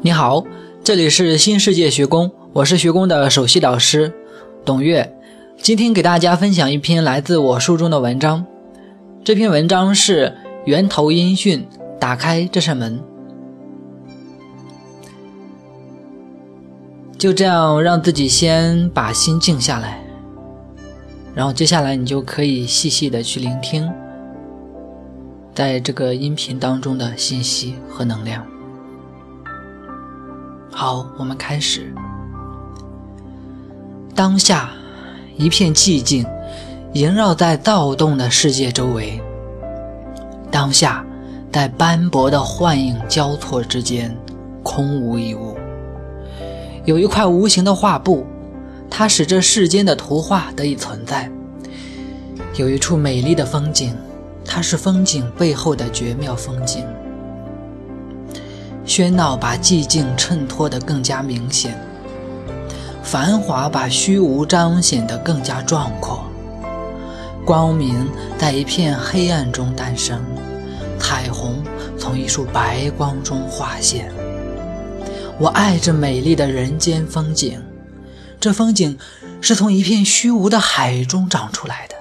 你好，这里是新世界学宫，我是学宫的首席导师董月。今天给大家分享一篇来自我书中的文章。这篇文章是源头音讯，打开这扇门。就这样，让自己先把心静下来，然后接下来你就可以细细的去聆听，在这个音频当中的信息和能量。好，我们开始。当下，一片寂静萦绕在躁动的世界周围。当下，在斑驳的幻影交错之间，空无一物。有一块无形的画布，它使这世间的图画得以存在。有一处美丽的风景，它是风景背后的绝妙风景。喧闹把寂静衬托得更加明显，繁华把虚无彰显得更加壮阔。光明在一片黑暗中诞生，彩虹从一束白光中化现。我爱这美丽的人间风景，这风景是从一片虚无的海中长出来的。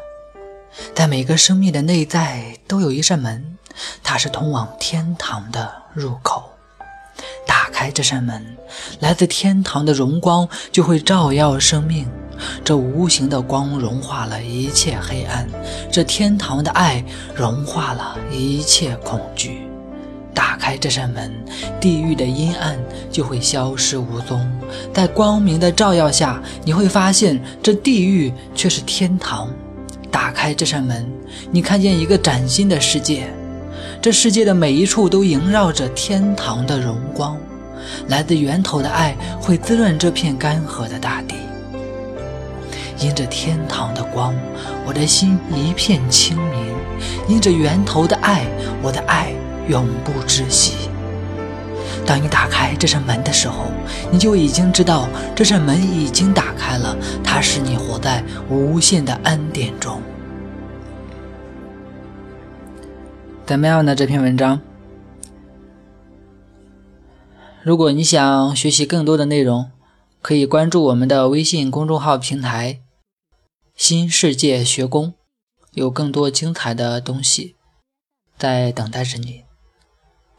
在每个生命的内在都有一扇门，它是通往天堂的入口。开这扇门，来自天堂的荣光就会照耀生命。这无形的光融化了一切黑暗，这天堂的爱融化了一切恐惧。打开这扇门，地狱的阴暗就会消失无踪。在光明的照耀下，你会发现这地狱却是天堂。打开这扇门，你看见一个崭新的世界。这世界的每一处都萦绕着天堂的荣光，来自源头的爱会滋润这片干涸的大地。因着天堂的光，我的心一片清明；因着源头的爱，我的爱永不窒息。当你打开这扇门的时候，你就已经知道这扇门已经打开了，它使你活在无限的恩典中。怎么样呢？这篇文章，如果你想学习更多的内容，可以关注我们的微信公众号平台“新世界学宫”，有更多精彩的东西在等待着你。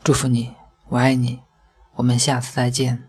祝福你，我爱你，我们下次再见。